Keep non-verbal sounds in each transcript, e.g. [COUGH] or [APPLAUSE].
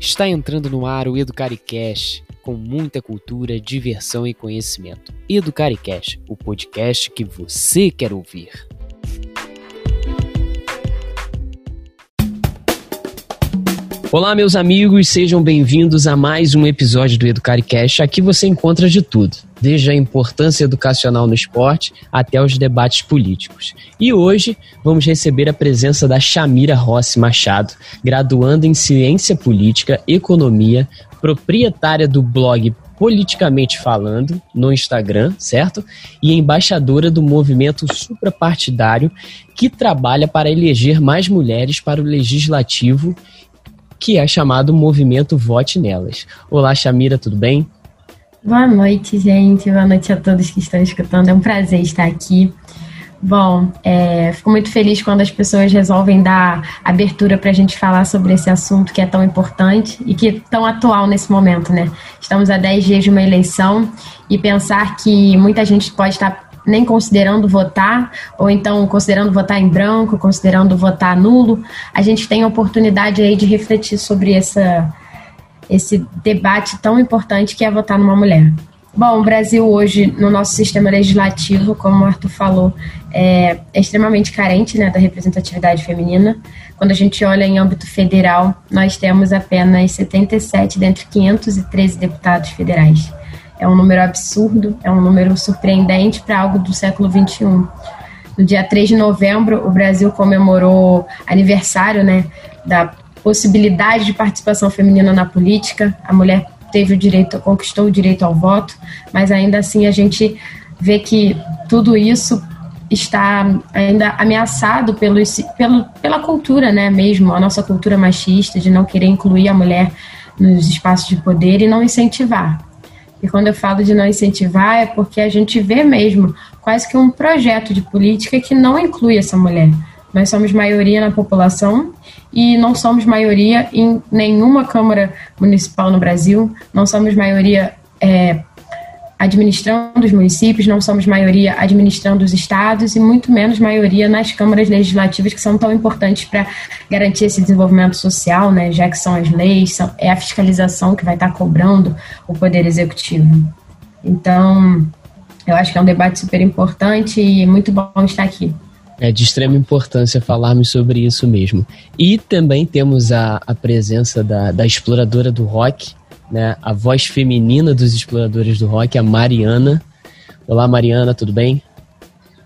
Está entrando no ar o Educaricast, com muita cultura, diversão e conhecimento. Educaricast, o podcast que você quer ouvir. Olá, meus amigos, sejam bem-vindos a mais um episódio do Educaricast. Aqui você encontra de tudo, desde a importância educacional no esporte até os debates políticos. E hoje vamos receber a presença da Chamira Rossi Machado, graduanda em Ciência Política, Economia, proprietária do blog Politicamente Falando no Instagram, certo? E embaixadora do movimento suprapartidário que trabalha para eleger mais mulheres para o legislativo que é chamado Movimento Vote Nelas. Olá, Chamira, tudo bem? Boa noite, gente. Boa noite a todos que estão escutando. É um prazer estar aqui. Bom, é, fico muito feliz quando as pessoas resolvem dar abertura para a gente falar sobre esse assunto que é tão importante e que é tão atual nesse momento, né? Estamos a 10 dias de uma eleição e pensar que muita gente pode estar nem considerando votar, ou então considerando votar em branco, considerando votar nulo, a gente tem a oportunidade aí de refletir sobre essa, esse debate tão importante que é votar numa mulher. Bom, o Brasil hoje, no nosso sistema legislativo, como o Arthur falou, é, é, extremamente carente né, da representatividade feminina. Quando a gente olha em âmbito federal, nós temos apenas 77 dentre 513 deputados federais. É um número absurdo, é um número surpreendente para algo do século XXI. No dia 3 de novembro, o Brasil comemorou aniversário né, da possibilidade de participação feminina na política. A mulher teve o direito, conquistou o direito ao voto, mas ainda assim a gente vê que tudo isso está ainda ameaçado pelo, pelo, pela cultura, né, mesmo, a nossa cultura machista de não querer incluir a mulher nos espaços de poder e não incentivar. E quando eu falo de não incentivar, é porque a gente vê mesmo quase que um projeto de política que não inclui essa mulher. Nós somos maioria na população e não somos maioria em nenhuma Câmara Municipal no Brasil, não somos maioria é, administrando os municípios, não somos maioria administrando os estados e muito menos maioria nas câmaras legislativas que são tão importantes para garantir esse desenvolvimento social, né, já que são as leis, são, é a fiscalização que vai estar cobrando o poder executivo. Então, eu acho que é um debate super importante e muito bom estar aqui. É de extrema importância falarmos sobre isso mesmo. E também temos a, a presença da, da exploradora do rock, né, a voz feminina dos exploradores do rock, a Mariana. Olá, Mariana, tudo bem?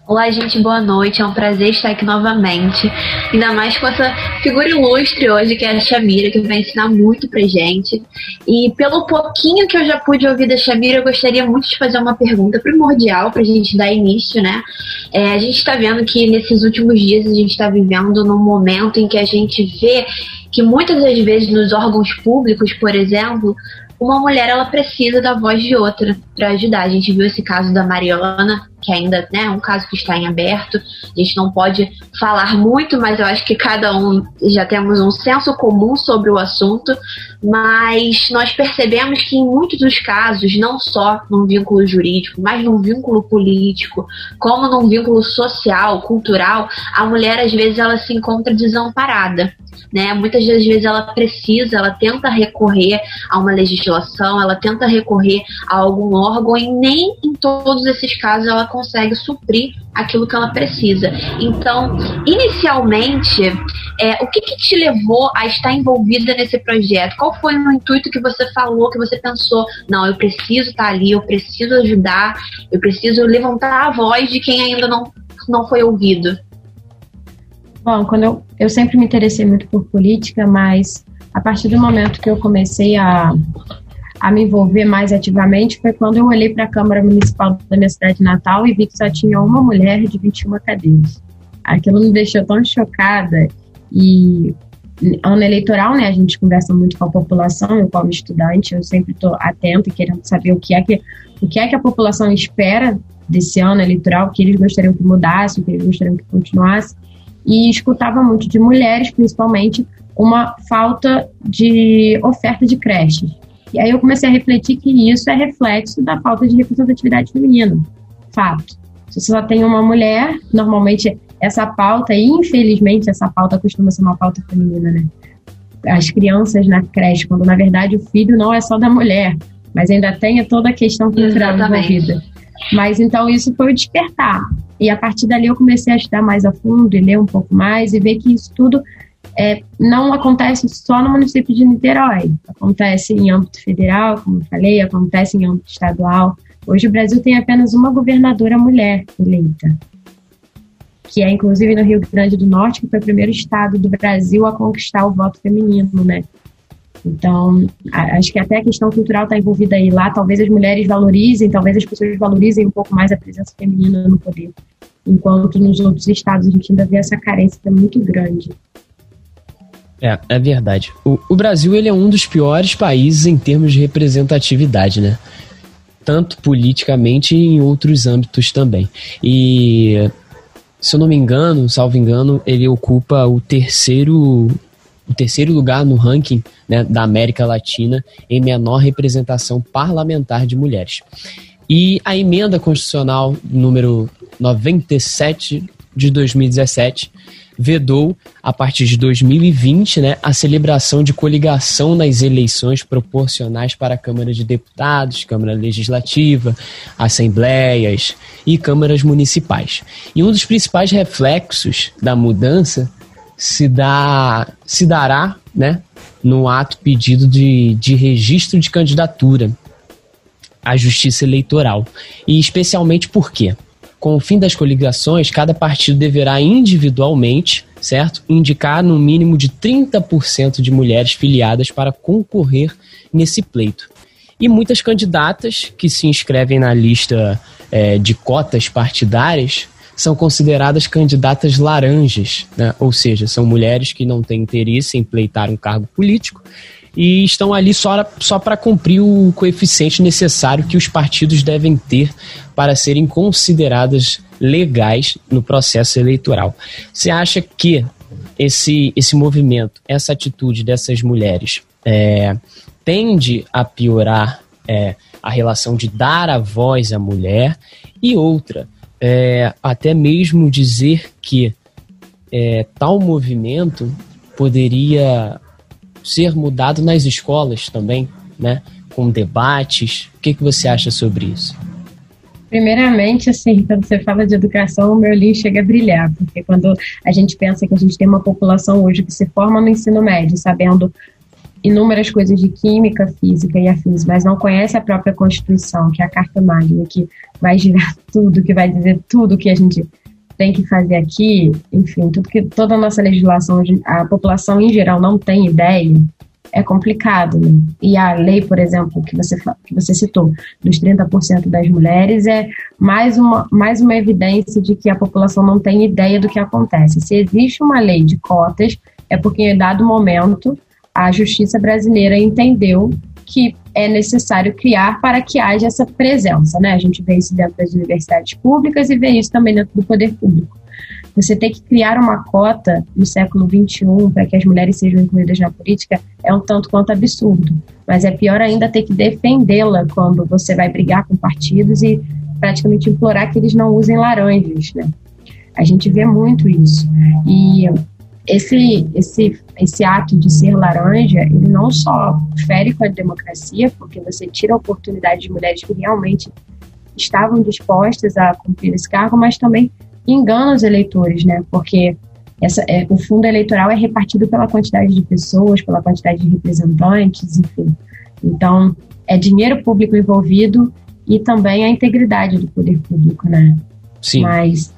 Olá, gente, boa noite. É um prazer estar aqui novamente. Ainda mais com essa figura ilustre hoje, que é a Shamira, que vai ensinar muito pra gente. E pelo pouquinho que eu já pude ouvir da Shamira, eu gostaria muito de fazer uma pergunta primordial pra gente dar início, né? É, a gente está vendo que nesses últimos dias a gente está vivendo num momento em que a gente vê que muitas das vezes nos órgãos públicos, por exemplo, uma mulher ela precisa da voz de outra para ajudar. A gente viu esse caso da Mariana, que ainda né, é um caso que está em aberto. A gente não pode falar muito, mas eu acho que cada um já temos um senso comum sobre o assunto. Mas nós percebemos que em muitos dos casos, não só num vínculo jurídico, mas num vínculo político, como num vínculo social, cultural, a mulher às vezes ela se encontra desamparada né? Muitas das vezes ela precisa, ela tenta recorrer a uma legislação, ela tenta recorrer a algum órgão e nem em todos esses casos ela consegue suprir aquilo que ela precisa. Então, inicialmente, é, o que, que te levou a estar envolvida nesse projeto? Qual foi o intuito que você falou, que você pensou, não, eu preciso estar ali, eu preciso ajudar, eu preciso levantar a voz de quem ainda não, não foi ouvido? Bom, quando eu, eu sempre me interessei muito por política, mas a partir do momento que eu comecei a, a me envolver mais ativamente foi quando eu olhei para a Câmara Municipal da minha cidade natal e vi que só tinha uma mulher de 21 cadeiras. Aquilo me deixou tão chocada e ano eleitoral, né, a gente conversa muito com a população, eu como estudante, eu sempre estou atento e querendo saber o que é que o que é que a população espera desse ano eleitoral, o que eles gostariam que mudasse, o que eles gostariam que continuasse e escutava muito de mulheres, principalmente, uma falta de oferta de creches. E aí eu comecei a refletir que isso é reflexo da falta de representatividade feminina. Fato. Se você só tem uma mulher, normalmente essa pauta, e infelizmente essa pauta costuma ser uma pauta feminina, né? as crianças na creche, quando na verdade o filho não é só da mulher, mas ainda tem toda a questão cultural envolvida. Mas então isso foi o despertar. E a partir dali eu comecei a estudar mais a fundo e ler um pouco mais e ver que isso tudo é, não acontece só no município de Niterói. Acontece em âmbito federal, como eu falei, acontece em âmbito estadual. Hoje o Brasil tem apenas uma governadora mulher eleita, que é inclusive no Rio Grande do Norte, que foi o primeiro estado do Brasil a conquistar o voto feminino, né? Então, acho que até a questão cultural está envolvida aí. Lá, talvez as mulheres valorizem, talvez as pessoas valorizem um pouco mais a presença feminina no poder. Enquanto nos outros estados a gente ainda vê essa carência muito grande. É, é verdade. O, o Brasil ele é um dos piores países em termos de representatividade, né? Tanto politicamente e em outros âmbitos também. E, se eu não me engano, salvo engano, ele ocupa o terceiro o terceiro lugar no ranking né, da América Latina em menor representação parlamentar de mulheres. E a emenda constitucional número 97 de 2017 vedou, a partir de 2020, né, a celebração de coligação nas eleições proporcionais para a Câmara de Deputados, Câmara Legislativa, Assembleias e câmaras municipais. E um dos principais reflexos da mudança se, dá, se dará né, no ato pedido de, de registro de candidatura à Justiça Eleitoral. E especialmente por quê? Com o fim das coligações, cada partido deverá individualmente, certo, indicar no mínimo de 30% de mulheres filiadas para concorrer nesse pleito. E muitas candidatas que se inscrevem na lista é, de cotas partidárias são consideradas candidatas laranjas, né? ou seja, são mulheres que não têm interesse em pleitar um cargo político e estão ali só, só para cumprir o coeficiente necessário que os partidos devem ter para serem consideradas legais no processo eleitoral. Você acha que esse, esse movimento, essa atitude dessas mulheres é, tende a piorar é, a relação de dar a voz à mulher e outra, é, até mesmo dizer que é, tal movimento poderia ser mudado nas escolas também, né? Com debates. O que, que você acha sobre isso? Primeiramente, assim, quando você fala de educação, o meu olhinho chega a brilhar, porque quando a gente pensa que a gente tem uma população hoje que se forma no ensino médio, sabendo inúmeras coisas de química, física e afins, mas não conhece a própria Constituição, que é a Carta Magna, que vai girar [LAUGHS] tudo, que vai dizer tudo que a gente tem que fazer aqui, enfim, tudo que toda a nossa legislação, a população em geral não tem ideia, é complicado. Né? E a lei, por exemplo, que você, que você citou, dos 30% das mulheres, é mais uma, mais uma evidência de que a população não tem ideia do que acontece. Se existe uma lei de cotas, é porque em dado momento a justiça brasileira entendeu que é necessário criar para que haja essa presença, né? A gente vê isso dentro das universidades públicas e vê isso também dentro do poder público. Você ter que criar uma cota no século XXI para que as mulheres sejam incluídas na política é um tanto quanto absurdo. Mas é pior ainda ter que defendê-la quando você vai brigar com partidos e praticamente implorar que eles não usem laranjas, né? A gente vê muito isso. E esse, esse, esse ato de ser laranja, ele não só fere com a democracia, porque você tira a oportunidade de mulheres que realmente estavam dispostas a cumprir esse cargo, mas também engana os eleitores, né? Porque essa, é, o fundo eleitoral é repartido pela quantidade de pessoas, pela quantidade de representantes, enfim. Então, é dinheiro público envolvido e também a integridade do poder público, né? Sim. Mas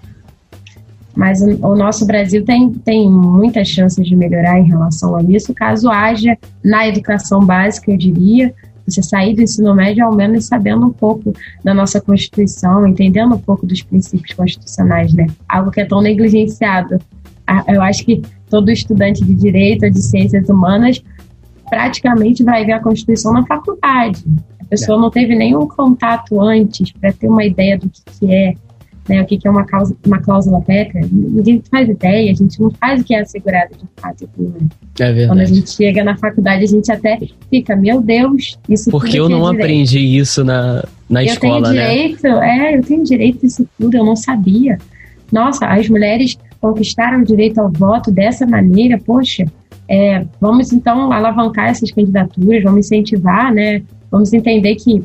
mas o nosso Brasil tem, tem muitas chances de melhorar em relação a isso, caso haja na educação básica, eu diria, você sair do ensino médio ao menos sabendo um pouco da nossa Constituição, entendendo um pouco dos princípios constitucionais, né? Algo que é tão negligenciado. Eu acho que todo estudante de direito de ciências humanas praticamente vai ver a Constituição na faculdade. A pessoa não teve nenhum contato antes para ter uma ideia do que, que é né, o que, é uma, causa, uma cláusula PECA, ninguém faz ideia, a gente não faz o que é assegurado de fato. Né? É verdade. Quando a gente chega na faculdade, a gente até fica, meu Deus, isso Porque eu não é aprendi isso na, na eu escola, tenho direito, né? É, eu tenho direito a isso tudo, eu não sabia. Nossa, as mulheres conquistaram o direito ao voto dessa maneira, poxa, É, vamos então alavancar essas candidaturas, vamos incentivar, né? Vamos entender que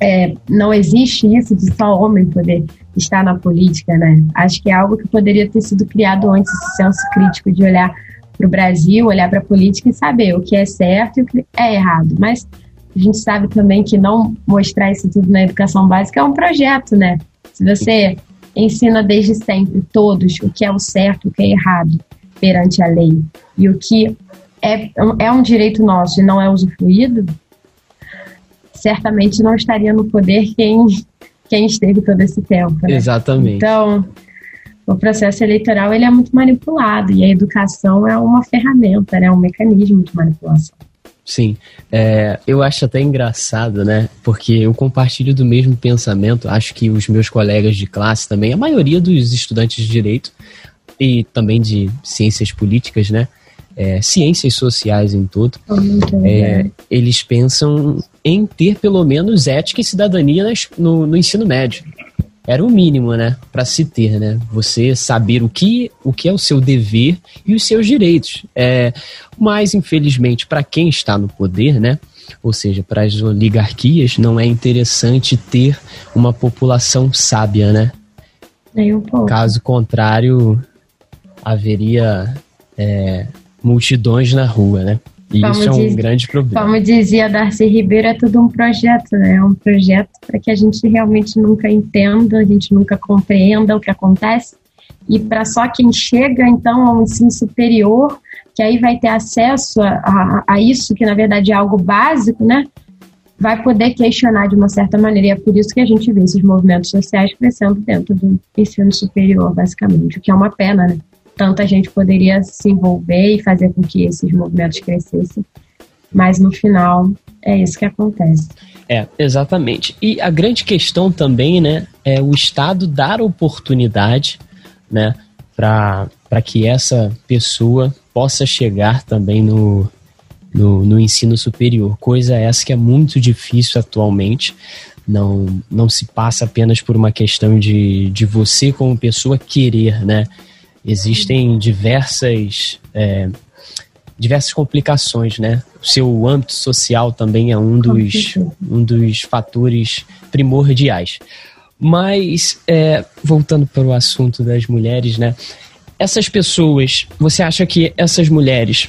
é, não existe isso de só homem poder estar na política, né? Acho que é algo que poderia ter sido criado antes, esse senso crítico de olhar para o Brasil, olhar para a política e saber o que é certo e o que é errado. Mas a gente sabe também que não mostrar isso tudo na educação básica é um projeto, né? Se você ensina desde sempre todos o que é o certo, o que é errado perante a lei e o que é, é um direito nosso e não é usufruído, certamente não estaria no poder quem, quem esteve todo esse tempo. Né? Exatamente. Então, o processo eleitoral ele é muito manipulado e a educação é uma ferramenta, né, um mecanismo de manipulação. Sim, é, eu acho até engraçado, né? Porque eu compartilho do mesmo pensamento. Acho que os meus colegas de classe também, a maioria dos estudantes de direito e também de ciências políticas, né? É, ciências sociais em todo, é, eles pensam em ter pelo menos ética e cidadania no, no ensino médio era o mínimo, né, para se ter, né? Você saber o que, o que é o seu dever e os seus direitos. É, mas infelizmente para quem está no poder, né, ou seja, para as oligarquias, não é interessante ter uma população sábia, né? Nem um pouco. Caso contrário, haveria é, multidões na rua, né? E como isso é um diz, grande problema. Como dizia Darcy Ribeiro, é tudo um projeto, né? É um projeto para que a gente realmente nunca entenda, a gente nunca compreenda o que acontece. E para só quem chega, então, ao ensino superior, que aí vai ter acesso a, a, a isso, que na verdade é algo básico, né? Vai poder questionar de uma certa maneira. E é por isso que a gente vê esses movimentos sociais crescendo dentro do ensino superior, basicamente, o que é uma pena, né? Tanta gente poderia se envolver e fazer com que esses movimentos crescessem, mas no final é isso que acontece. É, exatamente. E a grande questão também, né, é o Estado dar oportunidade, né, para que essa pessoa possa chegar também no, no, no, ensino superior. Coisa essa que é muito difícil atualmente. Não, não se passa apenas por uma questão de, de você, como pessoa, querer, né? Existem diversas é, diversas complicações, né? O seu âmbito social também é um dos, um dos fatores primordiais. Mas, é, voltando para o assunto das mulheres, né? Essas pessoas, você acha que essas mulheres,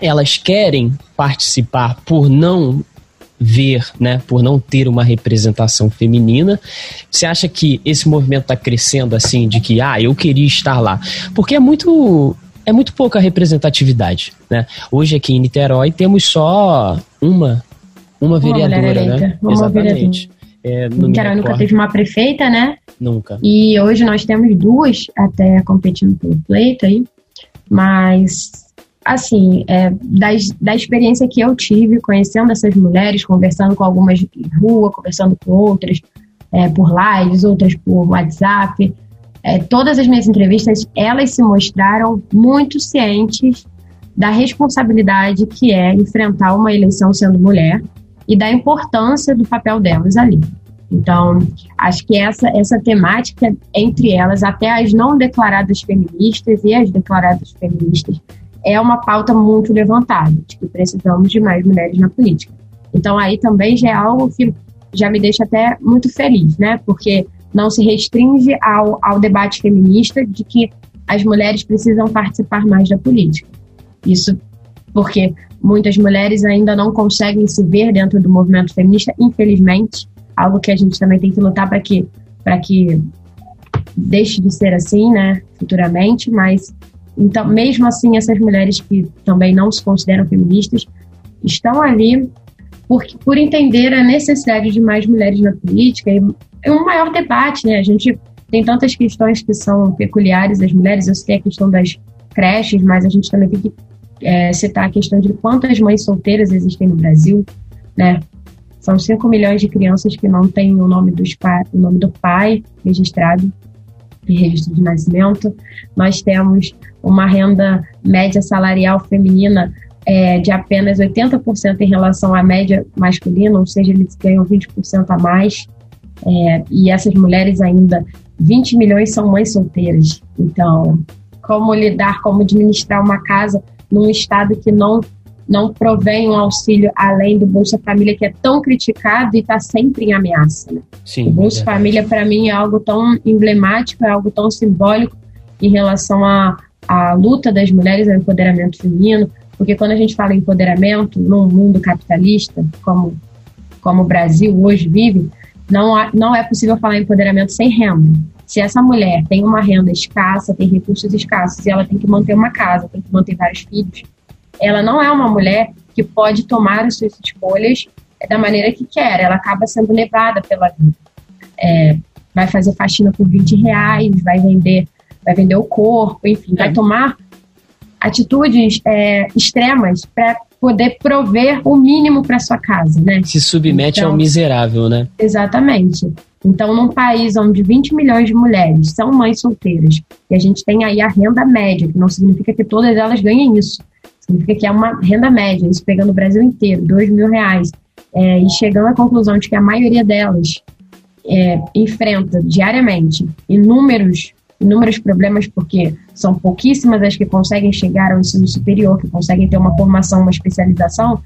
elas querem participar por não ver, né, por não ter uma representação feminina. Você acha que esse movimento está crescendo assim, de que, ah, eu queria estar lá? Porque é muito é muito pouca representatividade, né? Hoje aqui em Niterói temos só uma uma vereadora, uma né? Uma Exatamente. É, Niterói nunca teve uma prefeita, né? Nunca. E hoje nós temos duas até competindo pelo pleito aí, mas assim, é, das, da experiência que eu tive conhecendo essas mulheres, conversando com algumas em rua, conversando com outras é, por lives, outras por WhatsApp, é, todas as minhas entrevistas, elas se mostraram muito cientes da responsabilidade que é enfrentar uma eleição sendo mulher e da importância do papel delas ali. Então, acho que essa, essa temática entre elas, até as não declaradas feministas e as declaradas feministas, é uma pauta muito levantada, de que precisamos de mais mulheres na política. Então aí também já é algo que já me deixa até muito feliz, né? Porque não se restringe ao, ao debate feminista de que as mulheres precisam participar mais da política. Isso porque muitas mulheres ainda não conseguem se ver dentro do movimento feminista, infelizmente, algo que a gente também tem que lutar para que para que deixe de ser assim, né, futuramente, mas então, mesmo assim, essas mulheres que também não se consideram feministas estão ali por, por entender a necessidade de mais mulheres na política e é um maior debate, né? A gente tem tantas questões que são peculiares das mulheres, eu sei a questão das creches, mas a gente também tem que é, citar a questão de quantas mães solteiras existem no Brasil, né? São 5 milhões de crianças que não têm o nome, dos o nome do pai registrado em registro de nascimento. Nós temos uma renda média salarial feminina é, de apenas 80% em relação à média masculina, ou seja, eles ganham 20% a mais. É, e essas mulheres ainda, 20 milhões são mães solteiras. Então, como lidar, como administrar uma casa num estado que não não provém um auxílio além do Bolsa Família, que é tão criticado e está sempre em ameaça. Né? Sim, o Bolsa é. Família, para mim, é algo tão emblemático, é algo tão simbólico em relação à, à luta das mulheres ao empoderamento feminino, porque quando a gente fala em empoderamento num mundo capitalista, como, como o Brasil hoje vive, não, há, não é possível falar em empoderamento sem renda. Se essa mulher tem uma renda escassa, tem recursos escassos, e ela tem que manter uma casa, tem que manter vários filhos, ela não é uma mulher que pode tomar as suas escolhas da maneira que quer, ela acaba sendo levada pela vida. É, vai fazer faxina por 20 reais, vai vender, vai vender o corpo, enfim, é. vai tomar atitudes é, extremas para poder prover o mínimo para sua casa, né? Se submete então, ao miserável, né? Exatamente. Então, num país onde 20 milhões de mulheres são mães solteiras e a gente tem aí a renda média, que não significa que todas elas ganhem isso, significa que é uma renda média, isso pegando o Brasil inteiro, dois mil reais, é, e chegando à conclusão de que a maioria delas é, enfrenta diariamente inúmeros, inúmeros problemas, porque são pouquíssimas as que conseguem chegar ao ensino superior, que conseguem ter uma formação, uma especialização,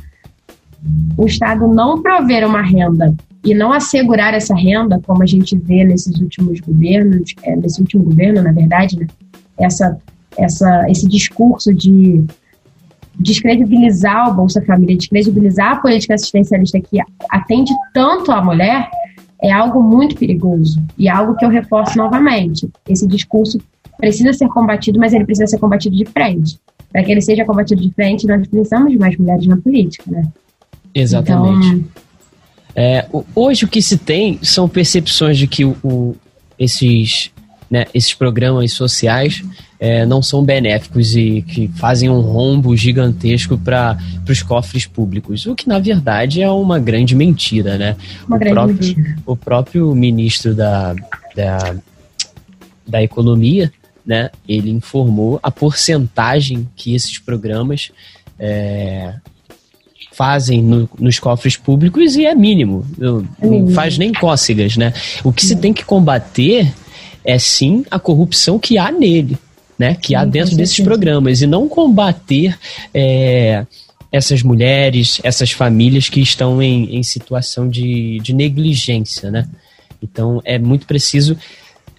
o Estado não prover uma renda e não assegurar essa renda, como a gente vê nesses últimos governos, é, nesse último governo, na verdade, né? essa, essa, esse discurso de descredibilizar o Bolsa Família, descredibilizar a política assistencialista que atende tanto a mulher, é algo muito perigoso e algo que eu reforço novamente. Esse discurso precisa ser combatido, mas ele precisa ser combatido de frente. Para que ele seja combatido de frente, nós precisamos de mais mulheres na política, né? Exatamente. Então, é, hoje o que se tem são percepções de que o, o esses, né, esses programas sociais é, não são benéficos e que fazem um rombo gigantesco para os cofres públicos, o que na verdade é uma grande mentira, né? Uma o, grande próprio, mentira. o próprio ministro da, da, da Economia, né, ele informou a porcentagem que esses programas é, fazem no, nos cofres públicos e é mínimo, não faz nem cócegas, né? O que se tem que combater é sim a corrupção que há nele né, que Sim, há dentro desses programas. E não combater é, essas mulheres, essas famílias que estão em, em situação de, de negligência, né? Então é muito preciso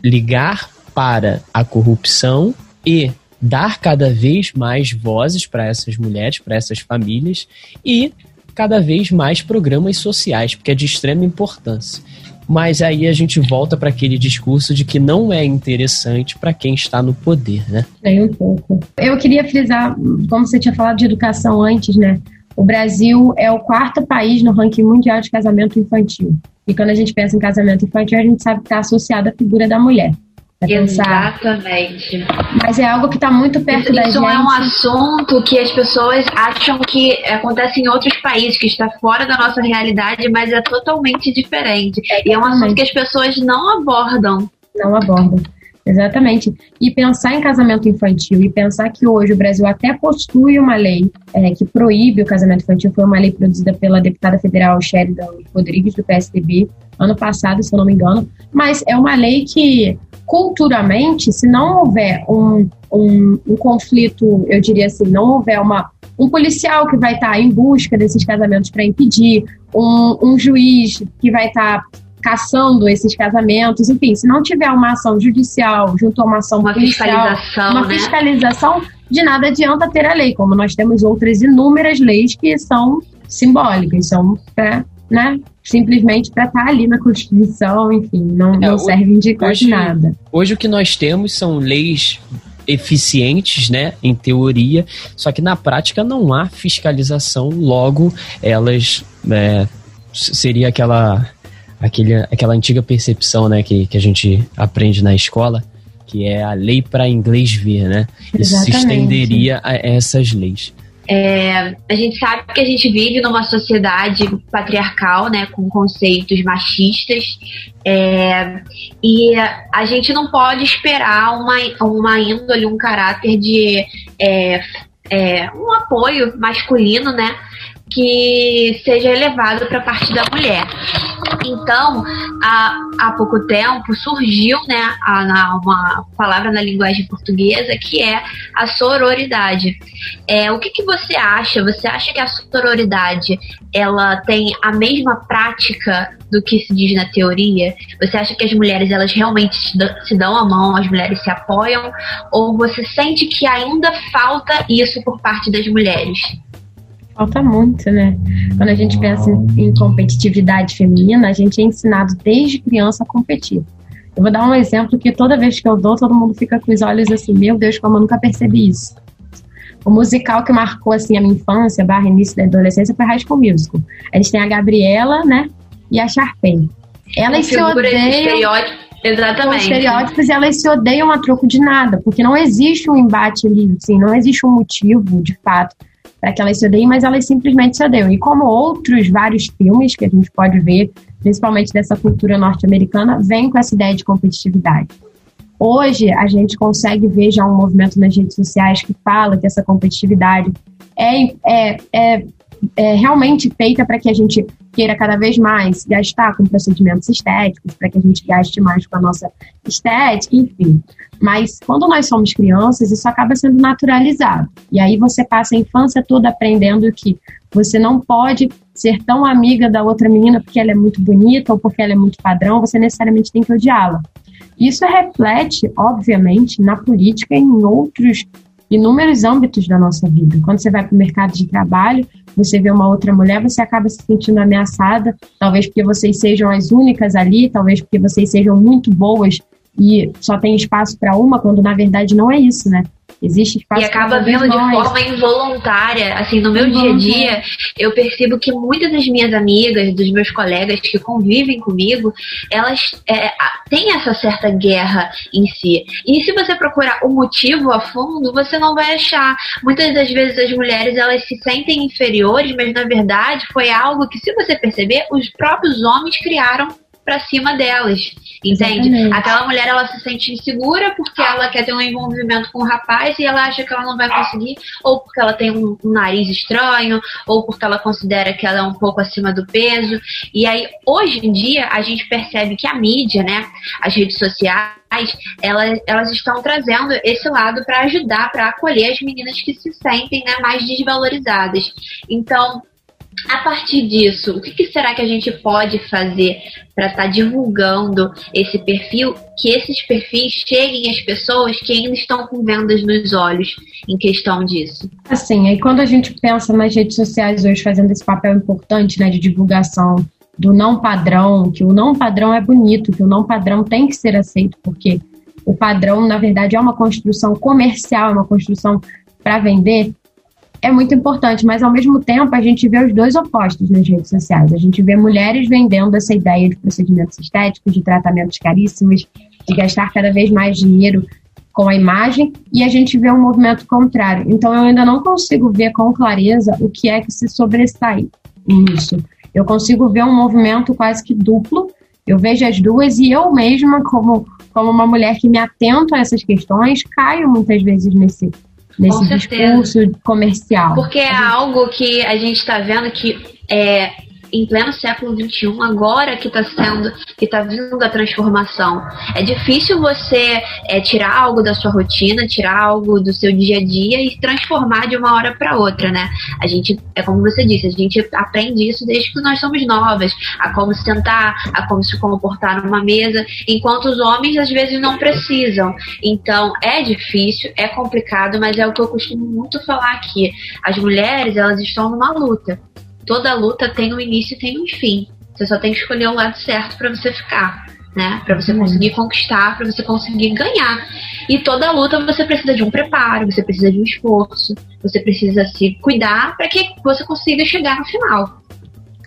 ligar para a corrupção e dar cada vez mais vozes para essas mulheres, para essas famílias e cada vez mais programas sociais, porque é de extrema importância mas aí a gente volta para aquele discurso de que não é interessante para quem está no poder, né? É um pouco. Eu queria frisar, como você tinha falado de educação antes, né? O Brasil é o quarto país no ranking mundial de casamento infantil. E quando a gente pensa em casamento infantil, a gente sabe que está associado à figura da mulher. Exatamente. Mas é algo que está muito perto isso, da isso gente. Isso é um assunto que as pessoas acham que acontece em outros países, que está fora da nossa realidade, mas é totalmente diferente. É, e é um assunto que as pessoas não abordam. Não abordam. Exatamente. E pensar em casamento infantil e pensar que hoje o Brasil até possui uma lei é, que proíbe o casamento infantil, foi uma lei produzida pela deputada federal Sheridan Rodrigues, do PSDB, ano passado, se eu não me engano, mas é uma lei que culturalmente, se não houver um, um, um conflito, eu diria assim, não houver uma, um policial que vai estar em busca desses casamentos para impedir, um, um, juiz que vai estar caçando esses casamentos, enfim, se não tiver uma ação judicial junto a uma ação uma policial, fiscalização, uma né? fiscalização, de nada adianta ter a lei, como nós temos outras inúmeras leis que são simbólicas, são para né, simplesmente para estar tá ali na Constituição, enfim, não, é, não servem de quase nada. Hoje o que nós temos são leis eficientes, né, em teoria, só que na prática não há fiscalização, logo elas é, seria aquela aquele, aquela antiga percepção, né, que, que a gente aprende na escola, que é a lei para inglês ver, né? Isso se estenderia a essas leis. É, a gente sabe que a gente vive numa sociedade patriarcal, né, com conceitos machistas, é, e a gente não pode esperar uma, uma índole, um caráter de é, é um apoio masculino, né, que seja elevado para a parte da mulher. Então, há, há pouco tempo surgiu né, a, uma palavra na linguagem portuguesa que é a sororidade. É, o que, que você acha? Você acha que a sororidade ela tem a mesma prática do que se diz na teoria? Você acha que as mulheres elas realmente se dão a mão, as mulheres se apoiam? Ou você sente que ainda falta isso por parte das mulheres? Falta muito, né? Quando a gente pensa em, em competitividade feminina, a gente é ensinado desde criança a competir. Eu vou dar um exemplo que toda vez que eu dou, todo mundo fica com os olhos assim, meu Deus, como eu nunca percebi isso. O musical que marcou assim a minha infância, barra início da adolescência, foi High School Musical. A gente tem a Gabriela, né, e a Sharpay. Elas se odeiam. Exatamente. estereótipos e elas se odeiam a troco de nada, porque não existe um embate ali, assim, não existe um motivo, de fato, para que elas se odeiem, mas elas simplesmente se odeiam. E como outros vários filmes que a gente pode ver, principalmente dessa cultura norte-americana, vem com essa ideia de competitividade. Hoje, a gente consegue ver já um movimento nas redes sociais que fala que essa competitividade é, é, é, é realmente feita para que a gente queira cada vez mais gastar com procedimentos estéticos, para que a gente gaste mais com a nossa estética, enfim. Mas quando nós somos crianças, isso acaba sendo naturalizado. E aí você passa a infância toda aprendendo que você não pode ser tão amiga da outra menina porque ela é muito bonita ou porque ela é muito padrão, você necessariamente tem que odiá-la. Isso reflete, obviamente, na política e em outros inúmeros âmbitos da nossa vida. Quando você vai para o mercado de trabalho, você vê uma outra mulher, você acaba se sentindo ameaçada, talvez porque vocês sejam as únicas ali, talvez porque vocês sejam muito boas e só tem espaço para uma, quando na verdade não é isso, né? Existe espaço E acaba vindo de forma involuntária. Assim, no meu dia a dia, eu percebo que muitas das minhas amigas, dos meus colegas que convivem comigo, elas é, têm essa certa guerra em si. E se você procurar o motivo a fundo, você não vai achar. Muitas das vezes as mulheres elas se sentem inferiores, mas na verdade foi algo que, se você perceber, os próprios homens criaram para cima delas. Entende? Exatamente. Aquela mulher ela se sente insegura porque ela quer ter um envolvimento com o um rapaz e ela acha que ela não vai conseguir, ou porque ela tem um, um, nariz estranho, ou porque ela considera que ela é um pouco acima do peso. E aí, hoje em dia, a gente percebe que a mídia, né, as redes sociais, elas, elas estão trazendo esse lado para ajudar, para acolher as meninas que se sentem né, mais desvalorizadas. Então, a partir disso, o que, que, será que a gente pode fazer para estar tá divulgando esse perfil, que esses perfis cheguem às pessoas que ainda estão com vendas nos olhos em questão disso? Assim, aí quando a gente pensa nas redes sociais hoje fazendo esse papel importante né, de divulgação do não padrão, que o não padrão é bonito, que o não padrão tem que ser aceito, porque o padrão, na verdade, é uma construção comercial, é uma construção para vender, é muito importante, mas ao mesmo tempo a gente vê os dois opostos nas redes sociais. A gente vê mulheres vendendo essa ideia de procedimentos estéticos, de tratamentos caríssimos, de gastar cada vez mais dinheiro com a imagem, e a gente vê um movimento contrário. Então eu ainda não consigo ver com clareza o que é que se sobressai nisso. Eu consigo ver um movimento quase que duplo. Eu vejo as duas e eu mesma, como, como uma mulher que me atento a essas questões, caio muitas vezes nesse, nesse discurso comercial. Porque é algo que a gente está vendo que é, em pleno século XXI, agora que está sendo, que está vindo a transformação. É difícil você é, tirar algo da sua rotina, tirar algo do seu dia a dia e transformar de uma hora para outra, né? A gente, é como você disse, a gente aprende isso desde que nós somos novas, a como sentar, a como se comportar numa mesa, enquanto os homens às vezes não precisam. Então, é difícil, é complicado, mas é o que eu costumo muito falar aqui. As mulheres, elas estão numa luta toda luta tem um início e tem um fim. Você só tem que escolher o lado certo para você ficar, né? Para você conseguir conquistar, para você conseguir ganhar. E toda luta você precisa de um preparo, você precisa de um esforço, você precisa se cuidar para que você consiga chegar no final.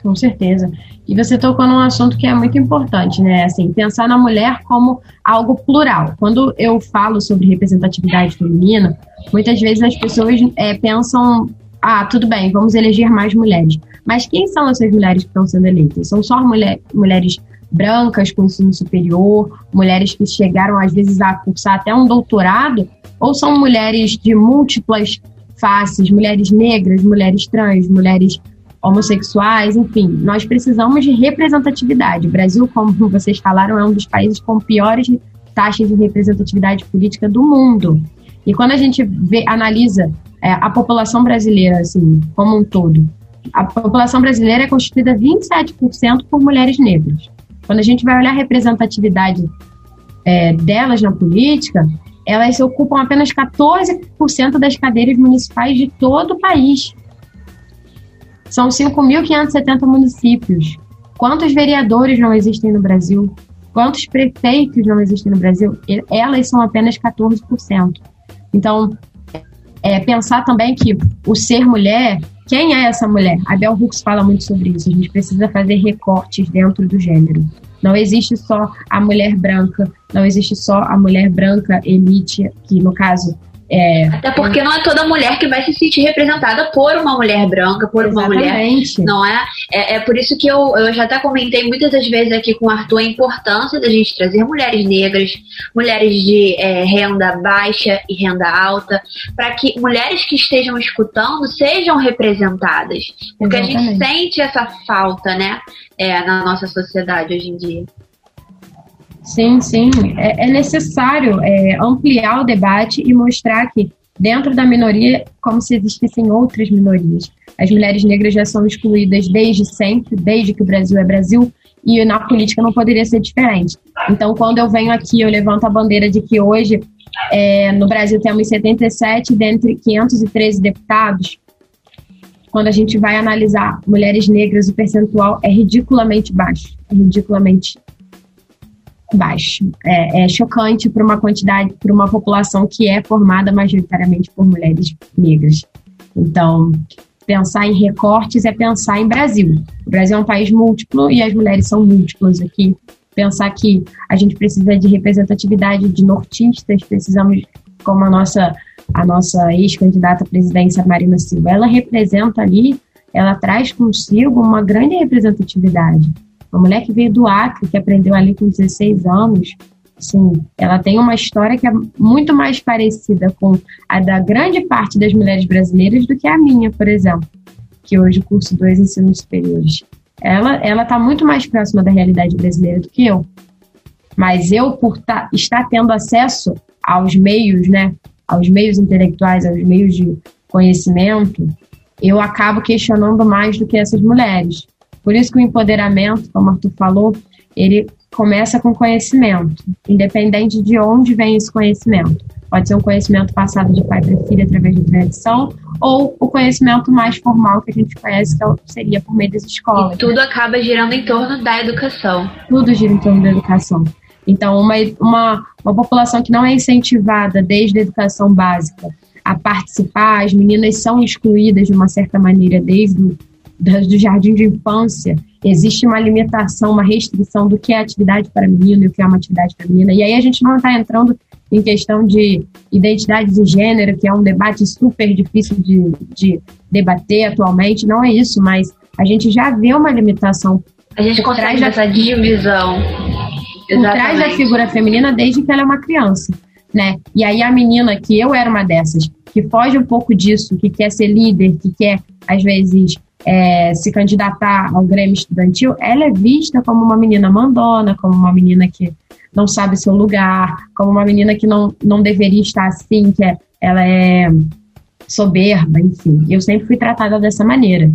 Com certeza. E você tocou num assunto que é muito importante, né? Assim, pensar na mulher como algo plural. Quando eu falo sobre representatividade feminina, muitas vezes as pessoas é, pensam ah, tudo bem, vamos eleger mais mulheres. Mas quem são essas mulheres que estão sendo eleitas? São só mulher, mulheres brancas com ensino superior, mulheres que chegaram às vezes a cursar até um doutorado, ou são mulheres de múltiplas faces, mulheres negras, mulheres trans, mulheres homossexuais, enfim, nós precisamos de representatividade. O Brasil, como vocês falaram, é um dos países com piores taxas de representatividade política do mundo. E quando a gente vê, analisa é, a população brasileira, assim, como um todo, a população brasileira é constituída 27% por mulheres negras. Quando a gente vai olhar a representatividade é, delas na política, elas ocupam apenas 14% das cadeiras municipais de todo o país. São 5.570 municípios. Quantos vereadores não existem no Brasil? Quantos prefeitos não existem no Brasil? Elas são apenas 14%. Então, é, pensar também que o ser mulher, quem é essa mulher? A Bell Hooks fala muito sobre isso. A gente precisa fazer recortes dentro do gênero. Não existe só a mulher branca, não existe só a mulher branca elite, que no caso é, Até porque não é toda mulher que vai se sentir representada por uma mulher branca, por Exatamente. uma mulher. Não é? é? É por isso que eu, eu já até comentei muitas das vezes aqui com o Arthur a importância da gente trazer mulheres negras, mulheres de é, renda baixa e renda alta, para que mulheres que estejam escutando sejam representadas. Porque Exatamente. a gente sente essa falta, né? É, na nossa sociedade hoje em dia. Sim, sim. É, é necessário é, ampliar o debate e mostrar que dentro da minoria, como se existissem outras minorias. As mulheres negras já são excluídas desde sempre, desde que o Brasil é Brasil, e na política não poderia ser diferente. Então, quando eu venho aqui, eu levanto a bandeira de que hoje é, no Brasil temos 77 dentre 513 deputados. Quando a gente vai analisar mulheres negras, o percentual é ridiculamente baixo, é ridiculamente baixo. É, é chocante para uma quantidade, para uma população que é formada majoritariamente por mulheres negras. Então, pensar em recortes é pensar em Brasil. O Brasil é um país múltiplo e as mulheres são múltiplas aqui. Pensar que a gente precisa de representatividade de nortistas, precisamos, como a nossa, a nossa ex-candidata à presidência, Marina Silva, ela representa ali, ela traz consigo uma grande representatividade. Uma mulher que veio do Acre, que aprendeu ali com 16 anos, sim, ela tem uma história que é muito mais parecida com a da grande parte das mulheres brasileiras do que a minha, por exemplo, que hoje curso dois ensinos superiores. Ela ela está muito mais próxima da realidade brasileira do que eu. Mas eu, por tá, estar tendo acesso aos meios, né, aos meios intelectuais, aos meios de conhecimento, eu acabo questionando mais do que essas mulheres. Por isso que o empoderamento, como o Arthur falou, ele começa com conhecimento, independente de onde vem esse conhecimento. Pode ser um conhecimento passado de pai para filho através da tradição, ou o conhecimento mais formal que a gente conhece, que é seria por meio das escolas. E tudo acaba girando em torno da educação. Tudo gira em torno da educação. Então, uma, uma, uma população que não é incentivada desde a educação básica a participar, as meninas são excluídas de uma certa maneira desde o do jardim de infância, existe uma limitação, uma restrição do que é atividade para menino e o que é uma atividade para menina. E aí a gente não está entrando em questão de identidade de gênero, que é um debate super difícil de, de debater atualmente, não é isso, mas a gente já vê uma limitação. A gente consegue da, essa divisão. Por trás da figura feminina desde que ela é uma criança. Né? E aí a menina, que eu era uma dessas, que foge um pouco disso, que quer ser líder, que quer, às vezes, é, se candidatar ao Grêmio Estudantil, ela é vista como uma menina mandona, como uma menina que não sabe seu lugar, como uma menina que não, não deveria estar assim, que é, ela é soberba, enfim. Eu sempre fui tratada dessa maneira.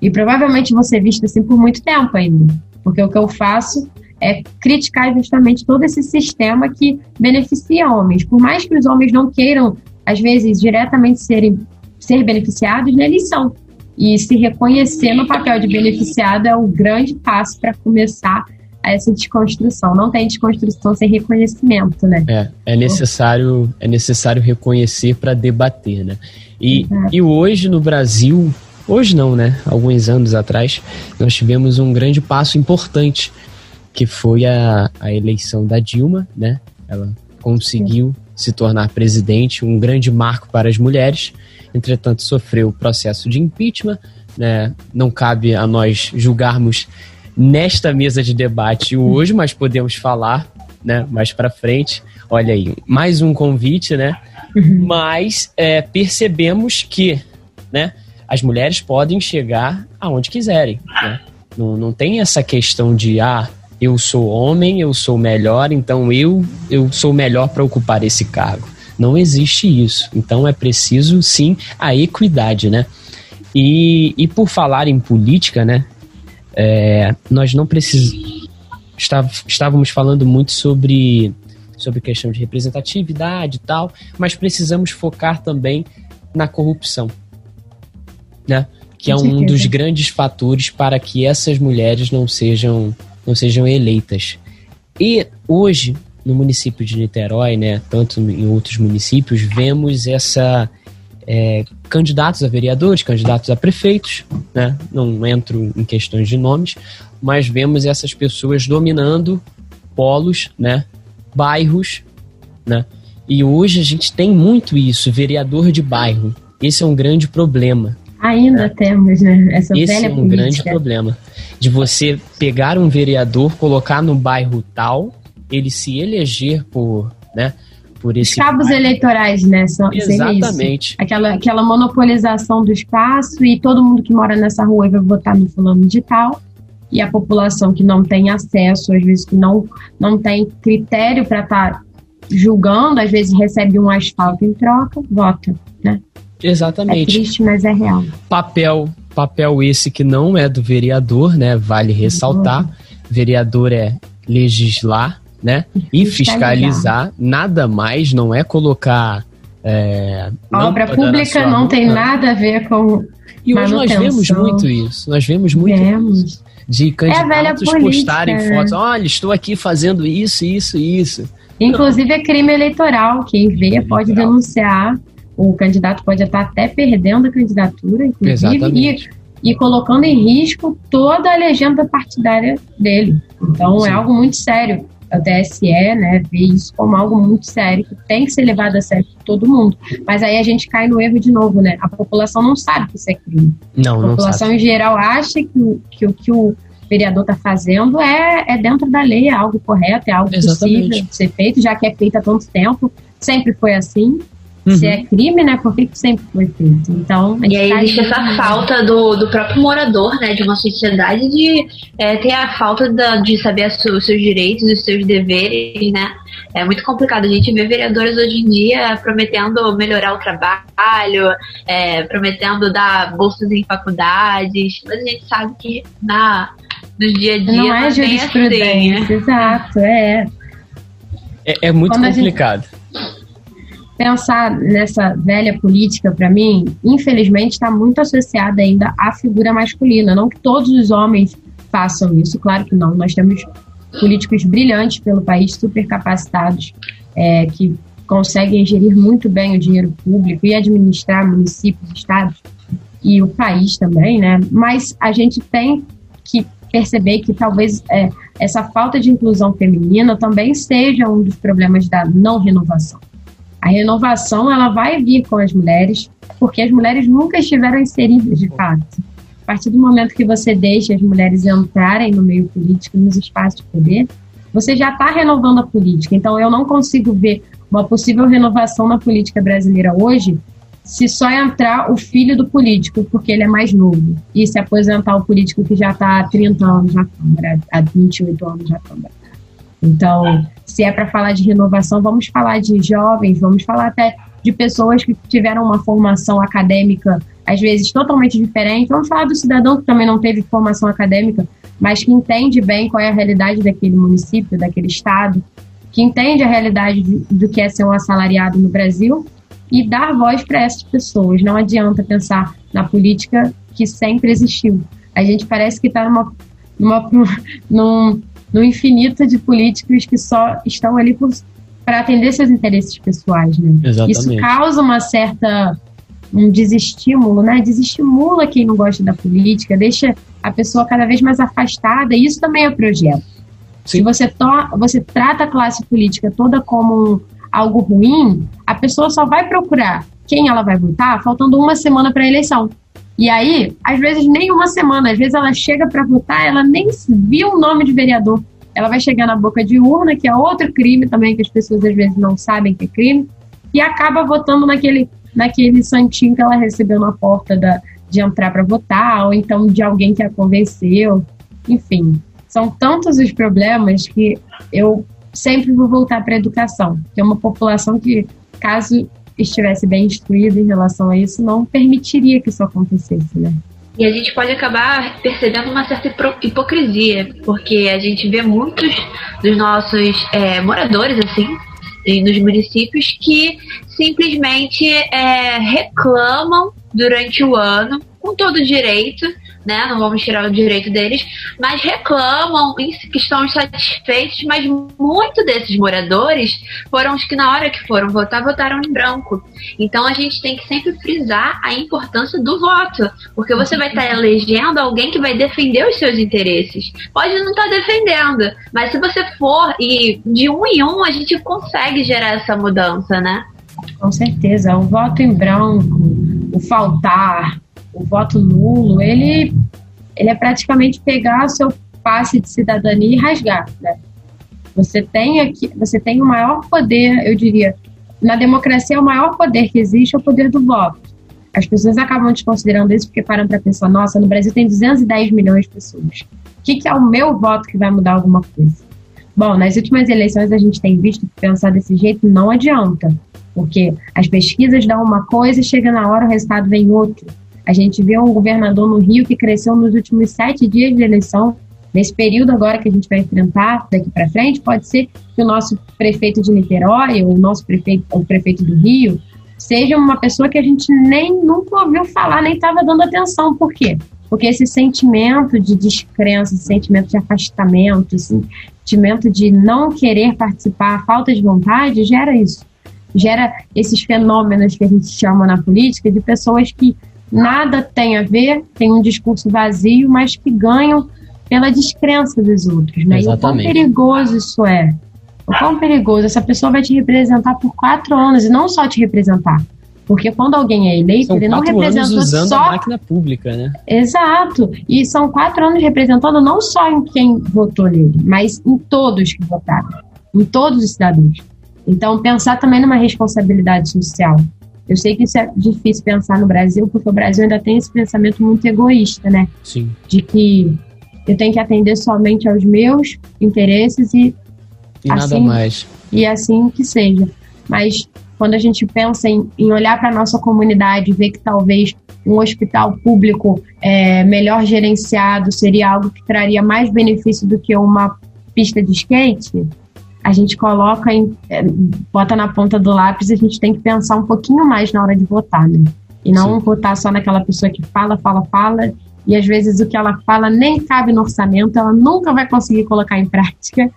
E provavelmente vou ser vista assim por muito tempo ainda, porque o que eu faço é criticar justamente todo esse sistema que beneficia homens. Por mais que os homens não queiram, às vezes, diretamente serem, ser beneficiados, né, eles são. E se reconhecer no papel de beneficiado é o grande passo para começar essa desconstrução. Não tem desconstrução sem reconhecimento, né? É, é necessário, é necessário reconhecer para debater, né? E, e hoje no Brasil, hoje não, né? Alguns anos atrás, nós tivemos um grande passo importante, que foi a, a eleição da Dilma, né? Ela conseguiu Sim. se tornar presidente, um grande marco para as mulheres entretanto sofreu o processo de impeachment. Né? Não cabe a nós julgarmos nesta mesa de debate hoje, mas podemos falar né, mais para frente. Olha aí, mais um convite, né? Uhum. Mas é, percebemos que né, as mulheres podem chegar aonde quiserem. Né? Não, não tem essa questão de ah, eu sou homem, eu sou melhor, então eu, eu sou melhor para ocupar esse cargo. Não existe isso. Então é preciso sim a equidade, né? E, e por falar em política, né? É, nós não precisamos. Estávamos falando muito sobre, sobre questão de representatividade e tal, mas precisamos focar também na corrupção, né? Que é um dos grandes fatores para que essas mulheres não sejam, não sejam eleitas. E hoje, no município de Niterói, né, tanto em outros municípios, vemos essa é, candidatos a vereadores, candidatos a prefeitos, né? não entro em questões de nomes, mas vemos essas pessoas dominando polos, né? bairros, né? e hoje a gente tem muito isso, vereador de bairro. Esse é um grande problema. Ainda né? temos, né? Essa Esse velha é um política. grande problema. De você pegar um vereador, colocar no bairro tal, ele se eleger por, né, por esse. Os cabos eleitorais, né? São, Exatamente. Aquela, aquela monopolização do espaço e todo mundo que mora nessa rua vai votar no fulano de tal. E a população que não tem acesso, às vezes que não, não tem critério para estar tá julgando, às vezes recebe um asfalto em troca, vota, né? Exatamente. É triste, mas é real. Papel, papel esse que não é do vereador, né? Vale ressaltar. Vereador é legislar, né? E fiscalizar. Nada mais, não é colocar. É, a obra pública não tem nada a ver com. E hoje nós vemos muito isso. Nós vemos muito vemos. isso. De candidatos é postarem fotos. Olha, estou aqui fazendo isso, isso, isso. Inclusive é crime eleitoral. Quem vê crime pode eleitoral. denunciar. O candidato pode estar até perdendo a candidatura, inclusive, Exatamente. e, e colocando em risco toda a legenda partidária dele. Então Sim. é algo muito sério o TSE, né, vê isso como algo muito sério, que tem que ser levado a sério por todo mundo. Mas aí a gente cai no erro de novo, né? A população não sabe que isso é crime. Não, a população em geral acha que o que, que o vereador está fazendo é, é dentro da lei, é algo correto, é algo Exatamente. possível de ser feito, já que é feito há tanto tempo, sempre foi assim. Uhum. Se é crime, né? Por que sempre foi feito? Então, e aí existe essa falta do, do próprio morador, né? De uma sociedade de é, ter a falta da, de saber os seus direitos e os seus deveres, né? É muito complicado. A gente vê vereadores hoje em dia prometendo melhorar o trabalho, é, prometendo dar bolsas em faculdades, mas a gente sabe que na, no dia a dia não é jurisprudência. Assim, né? Exato, é. É, é muito Quando complicado. Pensar nessa velha política, para mim, infelizmente, está muito associada ainda à figura masculina. Não que todos os homens façam isso, claro que não. Nós temos políticos brilhantes pelo país, super capacitados, é, que conseguem gerir muito bem o dinheiro público e administrar municípios, estados e o país também, né? Mas a gente tem que perceber que talvez é, essa falta de inclusão feminina também seja um dos problemas da não renovação. A renovação ela vai vir com as mulheres, porque as mulheres nunca estiveram inseridas de fato. A partir do momento que você deixa as mulheres entrarem no meio político, nos espaços de poder, você já está renovando a política. Então, eu não consigo ver uma possível renovação na política brasileira hoje se só entrar o filho do político, porque ele é mais novo, e se aposentar o político que já está há 30 anos na Câmara, há 28 anos na Câmara. Então, se é para falar de renovação, vamos falar de jovens, vamos falar até de pessoas que tiveram uma formação acadêmica, às vezes totalmente diferente. Vamos falar do cidadão que também não teve formação acadêmica, mas que entende bem qual é a realidade daquele município, daquele estado, que entende a realidade do que é ser um assalariado no Brasil e dar voz para essas pessoas. Não adianta pensar na política que sempre existiu. A gente parece que está numa, numa, [LAUGHS] num, no infinito de políticos que só estão ali para atender seus interesses pessoais, né? Exatamente. Isso causa uma certa um desestímulo, né? Desestimula quem não gosta da política, deixa a pessoa cada vez mais afastada. E isso também é projeto. Sim. Se você, to você trata a classe política toda como algo ruim, a pessoa só vai procurar quem ela vai votar faltando uma semana para a eleição. E aí, às vezes, nem uma semana, às vezes ela chega para votar, ela nem viu o nome de vereador. Ela vai chegar na boca de urna, que é outro crime também, que as pessoas às vezes não sabem que é crime, e acaba votando naquele, naquele santinho que ela recebeu na porta da, de entrar para votar, ou então de alguém que a convenceu. Enfim, são tantos os problemas que eu sempre vou voltar para a educação, que é uma população que caso estivesse bem instruído em relação a isso, não permitiria que isso acontecesse, né? E a gente pode acabar percebendo uma certa hipocrisia, porque a gente vê muitos dos nossos é, moradores, assim, nos municípios que simplesmente é, reclamam durante o ano, com todo direito, né? Não vamos tirar o direito deles, mas reclamam que estão insatisfeitos, mas muito desses moradores foram os que na hora que foram votar, votaram em branco. Então a gente tem que sempre frisar a importância do voto, porque você vai estar elegendo alguém que vai defender os seus interesses. Pode não estar defendendo, mas se você for e de um em um a gente consegue gerar essa mudança, né? Com certeza, o voto em branco, o faltar, o voto nulo, ele, ele é praticamente pegar o seu passe de cidadania e rasgar, né? Você tem aqui, você tem o maior poder, eu diria, na democracia o maior poder que existe é o poder do voto. As pessoas acabam desconsiderando isso porque param para pensar, nossa, no Brasil tem 210 milhões de pessoas. O que, que é o meu voto que vai mudar alguma coisa? Bom, nas últimas eleições a gente tem visto que pensar desse jeito não adianta, porque as pesquisas dão uma coisa e chega na hora o resultado vem outro. A gente vê um governador no Rio que cresceu nos últimos sete dias de eleição. Nesse período agora que a gente vai enfrentar daqui para frente, pode ser que o nosso prefeito de Niterói ou o nosso prefeito, o prefeito do Rio seja uma pessoa que a gente nem nunca ouviu falar, nem estava dando atenção. Por quê? Porque esse sentimento de descrença, esse sentimento de afastamento, esse sentimento de não querer participar, falta de vontade, gera isso. Gera esses fenômenos que a gente chama na política de pessoas que nada tem a ver, tem um discurso vazio, mas que ganham pela descrença dos outros, né? Exatamente. E o quão perigoso isso é. O quão perigoso. Essa pessoa vai te representar por quatro anos e não só te representar. Porque quando alguém é eleito, são ele não representa usando só. a máquina pública, né? Exato. E são quatro anos representando não só em quem votou nele, mas em todos que votaram. Em todos os cidadãos. Então, pensar também numa responsabilidade social. Eu sei que isso é difícil pensar no Brasil, porque o Brasil ainda tem esse pensamento muito egoísta, né? Sim. De que eu tenho que atender somente aos meus interesses e E nada Assim, mais. e assim que seja. Mas quando a gente pensa em, em olhar para a nossa comunidade e ver que talvez um hospital público é, melhor gerenciado seria algo que traria mais benefício do que uma pista de skate, a gente coloca, em, é, bota na ponta do lápis e a gente tem que pensar um pouquinho mais na hora de votar, né? E não Sim. votar só naquela pessoa que fala, fala, fala, e às vezes o que ela fala nem cabe no orçamento, ela nunca vai conseguir colocar em prática,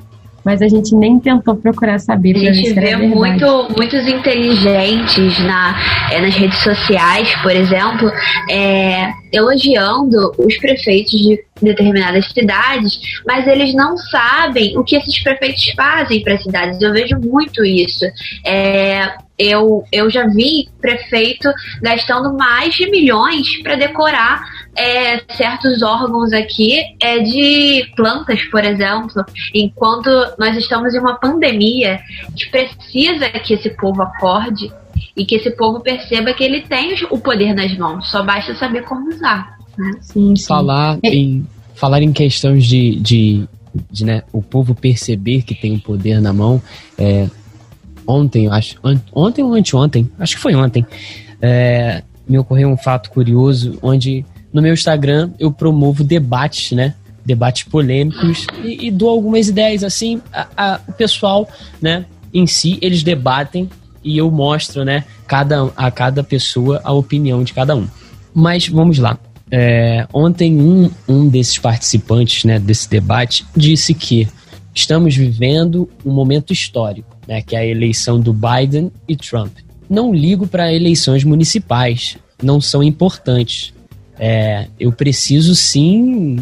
mas a gente nem tentou procurar saber A gente vê muito, muitos inteligentes na, é, nas redes sociais, por exemplo, é, elogiando os prefeitos de determinadas cidades, mas eles não sabem o que esses prefeitos fazem para as cidades. Eu vejo muito isso. É, eu, eu já vi prefeito gastando mais de milhões para decorar é, certos órgãos aqui é, de plantas, por exemplo, enquanto nós estamos em uma pandemia que precisa que esse povo acorde e que esse povo perceba que ele tem o poder nas mãos, só basta saber como usar. Né? Sim, sim. Falar É. em, falar em questões de, de, de, né, o povo perceber que tem o poder na mão. É, ontem, eu acho. an- Ontem ou anteontem? Acho que foi ontem. é, me ocorreu um fato curioso onde no meu Instagram eu promovo debates, né? Debates polêmicos e, e dou algumas ideias assim. a- a- o pessoal, né, em si, eles debatem e eu mostro, né, cada, a cada pessoa a opinião de cada um. Mas vamos lá. É, ontem um, um desses participantes né, desse debate disse que estamos vivendo um momento histórico, né, que é a eleição do Biden e Trump. Não ligo para eleições municipais, não são importantes. É, eu preciso sim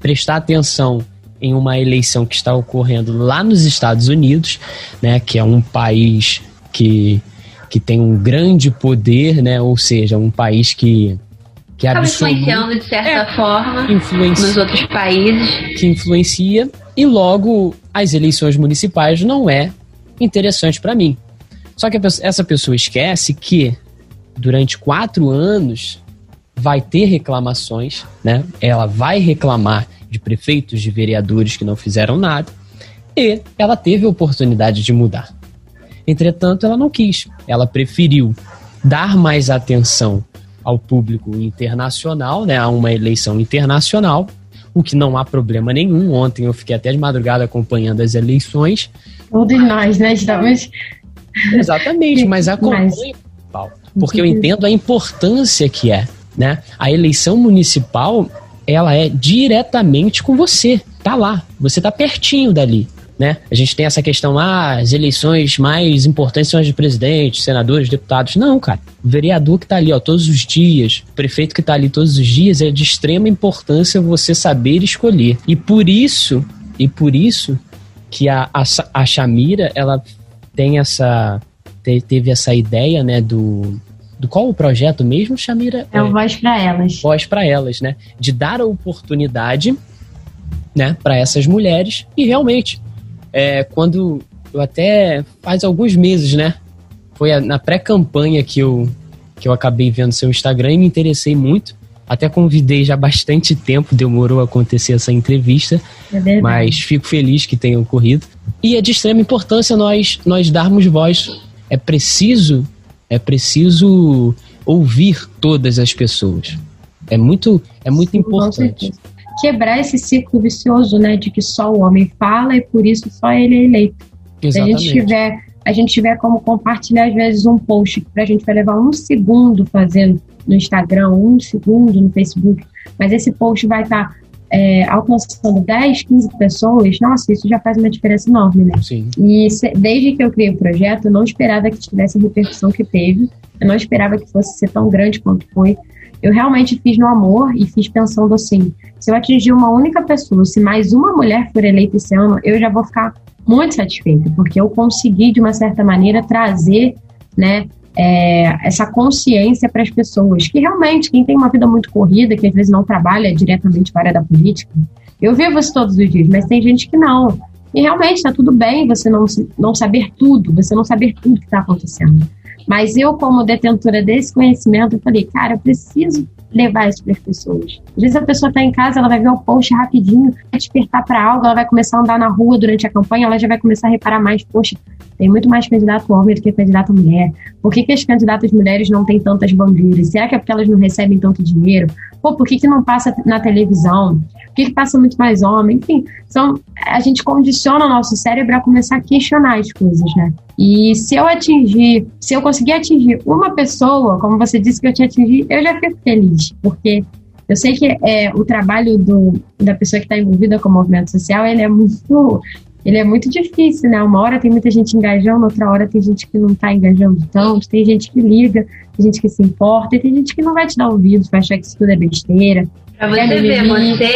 prestar atenção em uma eleição que está ocorrendo lá nos Estados Unidos, né, que é um país que, que tem um grande poder, né, ou seja, um país que, que Acaba absolu- influenciando de certa É. forma influencia nos outros países. que influencia e logo as eleições municipais não é interessante para mim. Só que pessoa- essa pessoa esquece que durante quatro anos vai ter reclamações, né? Ela vai reclamar de prefeitos, de vereadores que não fizeram nada e ela teve a oportunidade de mudar. Entretanto, ela não quis. Ela preferiu dar mais atenção ao público internacional, né, a uma eleição internacional, o que não há problema nenhum. Ontem eu fiquei até de madrugada acompanhando as eleições. Todos nós, né? Estamos. Exatamente, mas acompanhe, Paulo, porque eu entendo a importância que é, né? A eleição municipal, ela é diretamente com você, tá lá, você tá pertinho dali. Né? A gente tem essa questão, ah, as eleições mais importantes são as de presidente, senadores, deputados. Não, cara. O vereador que está ali ó, todos os dias, o prefeito que está ali todos os dias, é de extrema importância você saber escolher. E por isso, e por isso que a, a, a Shamira, ela tem essa te, teve essa ideia, né, do do qual o projeto mesmo, Shamira? É o Voz para Elas. Voz para Elas, né? De dar a oportunidade, né, para essas mulheres e realmente é, quando eu até faz alguns meses, né? Foi na pré-campanha que eu, que eu acabei vendo seu Instagram e me interessei muito. Até convidei já bastante tempo, demorou a acontecer essa entrevista, é mas fico feliz que tenha ocorrido. E é de extrema importância nós, nós darmos voz. É preciso, é preciso ouvir todas as pessoas. É muito, é muito importante quebrar esse ciclo vicioso, né, de que só o homem fala e por isso só ele é eleito. Exatamente. Se a gente tiver, a gente tiver como compartilhar às vezes um post que a gente vai levar um segundo fazendo no Instagram, um segundo no Facebook, mas esse post vai estar tá, é, alcançando 10, 15 pessoas, nossa, isso já faz uma diferença enorme, né? Sim. E se, desde que eu criei o projeto, eu não esperava que tivesse a repercussão que teve, eu não esperava que fosse ser tão grande quanto foi, eu realmente fiz no amor e fiz pensando assim: se eu atingir uma única pessoa, se mais uma mulher for eleita esse ano, eu já vou ficar muito satisfeita, porque eu consegui, de uma certa maneira, trazer, né, é, essa consciência para as pessoas, que realmente, quem tem uma vida muito corrida, que às vezes não trabalha diretamente com a área da política, eu vivo isso todos os dias, mas tem gente que não. E realmente está tudo bem você não, não saber tudo, você não saber tudo que está acontecendo. Mas eu, como detentora desse conhecimento, eu falei, cara, eu preciso levar isso para as pessoas. Às vezes a pessoa está em casa, ela vai ver o post rapidinho, vai despertar para algo, ela vai começar a andar na rua durante a campanha, ela já vai começar a reparar mais, poxa, tem muito mais candidato homem do que candidato mulher. Por que, que as candidatas mulheres não têm tantas bandeiras? Será que é porque elas não recebem tanto dinheiro? Pô, por que, que não passa na televisão? Por que, que passa muito mais homem? Enfim, são, a gente condiciona o nosso cérebro a começar a questionar as coisas, né? E se eu atingir, se eu conseguir atingir uma pessoa, como você disse que eu te atingi, eu já fico feliz, porque eu sei que é, o trabalho do, da pessoa que está envolvida com o movimento social, ele é muito ele é muito difícil, né? Uma hora tem muita gente engajando, outra hora tem gente que não está engajando tanto, tem gente que liga, tem gente que se importa, e tem gente que não vai te dar ouvidos, vai achar que isso tudo é besteira. Pra você é ver, você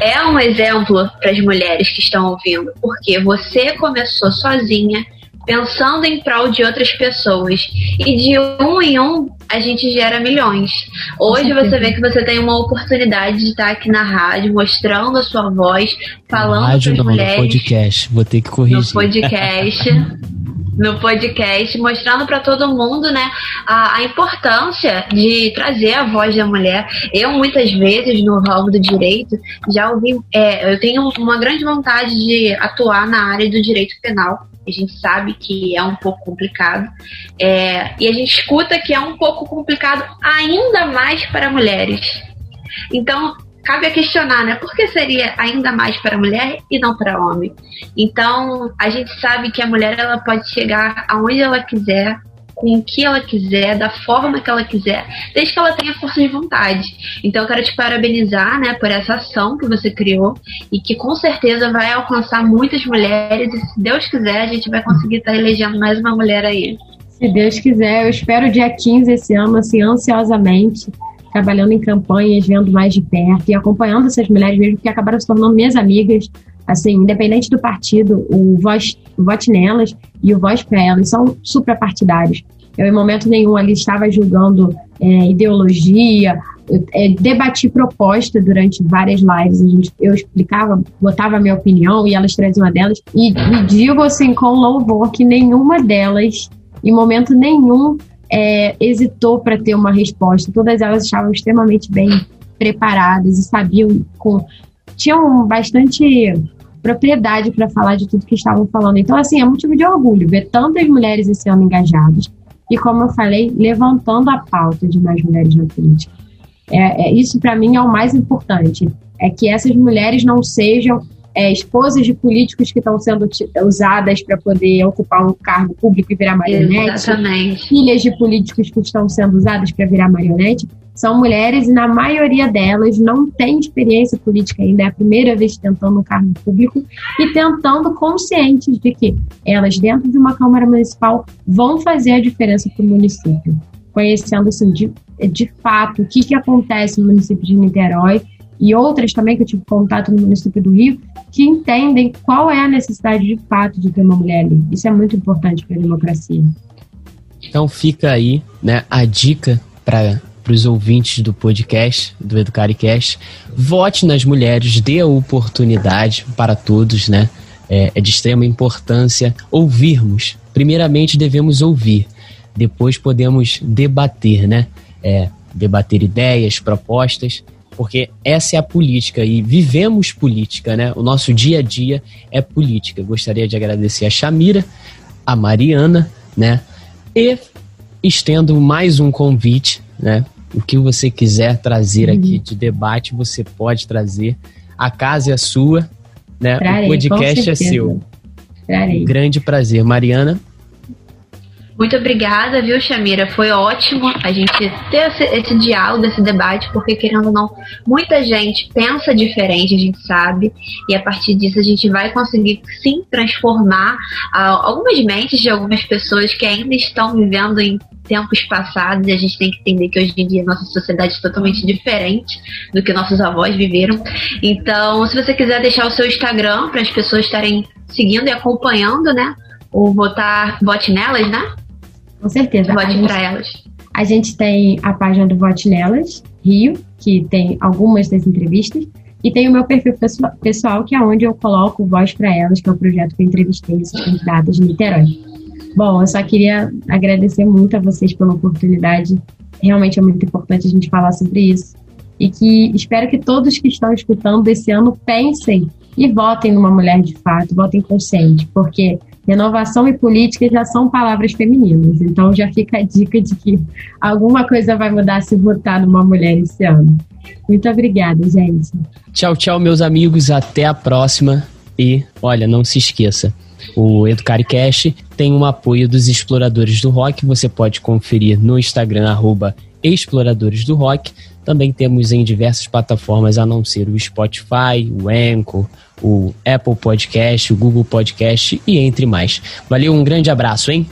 é um exemplo para as mulheres que estão ouvindo, porque você começou sozinha, pensando em prol de outras pessoas. E de um em um, a gente gera milhões. Hoje você vê que você tem uma oportunidade de estar aqui na rádio, mostrando a sua voz, falando rádio não, mulheres. No podcast, vou ter que corrigir. No podcast. [LAUGHS] no podcast, mostrando para todo mundo, né, a, a, importância de trazer a voz da mulher. Eu muitas vezes no ramo do direito já ouvi, é, eu tenho uma grande vontade de atuar na área do direito penal a gente sabe que é um pouco complicado. É, e a gente escuta que é um pouco complicado ainda mais para mulheres. Então, cabe a questionar, né? Por que seria ainda mais para mulher e não para homem? Então, a gente sabe que a mulher ela pode chegar aonde ela quiser, com o que ela quiser, da forma que ela quiser, desde que ela tenha força de vontade. Então eu quero te parabenizar, né, por essa ação que você criou e que com certeza vai alcançar muitas mulheres e se Deus quiser a gente vai conseguir estar elegendo mais uma mulher aí. Se Deus quiser, eu espero dia 15 esse ano, assim, ansiosamente, trabalhando em campanhas, vendo mais de perto e acompanhando essas mulheres mesmo que acabaram se tornando minhas amigas, assim, independente do partido, o Voz, o Vote Nelas e o Voz para Elas são suprapartidários. Eu, em momento nenhum, ali estava julgando é, ideologia, é, debati proposta durante várias lives. A gente, eu explicava, botava a minha opinião e elas traziam uma delas. E, e digo assim, com louvor, que nenhuma delas, em momento nenhum, é, hesitou para ter uma resposta. Todas elas estavam extremamente bem preparadas e sabiam com tinham bastante propriedade para falar de tudo que estavam falando. Então, assim, é motivo de orgulho ver tantas mulheres esse ano engajadas e, como eu falei, levantando a pauta de mais mulheres na política. É, é isso, para mim, é o mais importante. É que essas mulheres não sejam é, esposas de políticos que estão sendo usadas para poder ocupar um cargo público e virar marionete, Exatamente. filhas de políticos que estão sendo usadas para virar marionete, são mulheres e na maioria delas não tem experiência política ainda, é a primeira vez tentando um cargo público e tentando conscientes de que elas dentro de uma Câmara Municipal vão fazer a diferença para o município, conhecendo assim, de, de fato o que, que acontece no município de Niterói e outras também que eu tive contato no município do Rio, que entendem qual é a necessidade de fato de ter uma mulher ali. Isso é muito importante para a democracia. Então fica aí né, a dica para para os ouvintes do podcast, do EducariCast. Vote nas mulheres, dê a oportunidade para todos, né? É, é de extrema importância ouvirmos. Primeiramente devemos ouvir, depois podemos debater, né? É, debater ideias, propostas, porque essa é a política e vivemos política, né? O nosso dia a dia é política. Gostaria de agradecer a Chamira, a Mariana, né? E estendo mais um convite, né? o que você quiser trazer uhum. aqui de debate, você pode trazer. A casa é sua, né? Trarei, o podcast é seu. Trarei. Grande prazer. Mariana? Muito obrigada, viu, Chamira? Foi ótimo a gente ter esse, esse, diálogo, esse debate, porque, querendo ou não, muita gente pensa diferente, a gente sabe, e a partir disso a gente vai conseguir, sim, transformar uh, algumas mentes de algumas pessoas que ainda estão vivendo em tempos passados e a gente tem que entender que hoje em dia nossa sociedade é totalmente diferente do que nossos avós viveram. Então, se você quiser deixar o seu Instagram para as pessoas estarem seguindo e acompanhando, né? Ou votar, vote nelas, né? Com certeza. Vote para elas. A gente tem a página do Vote Nelas, Rio, que tem algumas das entrevistas. E tem o meu perfil pessoal, que é onde eu coloco Voz para Elas, que é o projeto que eu entrevistei essas candidatas de Niterói. Bom, eu só queria agradecer muito a vocês pela oportunidade. Realmente é muito importante a gente falar sobre isso. E que espero que todos que estão escutando esse ano pensem e votem numa mulher de fato, votem consciente, porque renovação e política já são palavras femininas. Então já fica a dica de que alguma coisa vai mudar se votar numa mulher esse ano. Muito obrigada, gente. Tchau, tchau, meus amigos. Até a próxima. E olha, não se esqueça o EducariCast tem um apoio dos Exploradores do Rock. Você pode conferir no Instagram, arroba Exploradores do Rock. Também temos em diversas plataformas, a não ser o Spotify, o Anchor, o Apple Podcast, o Google Podcast e entre mais. Valeu, um grande abraço, hein?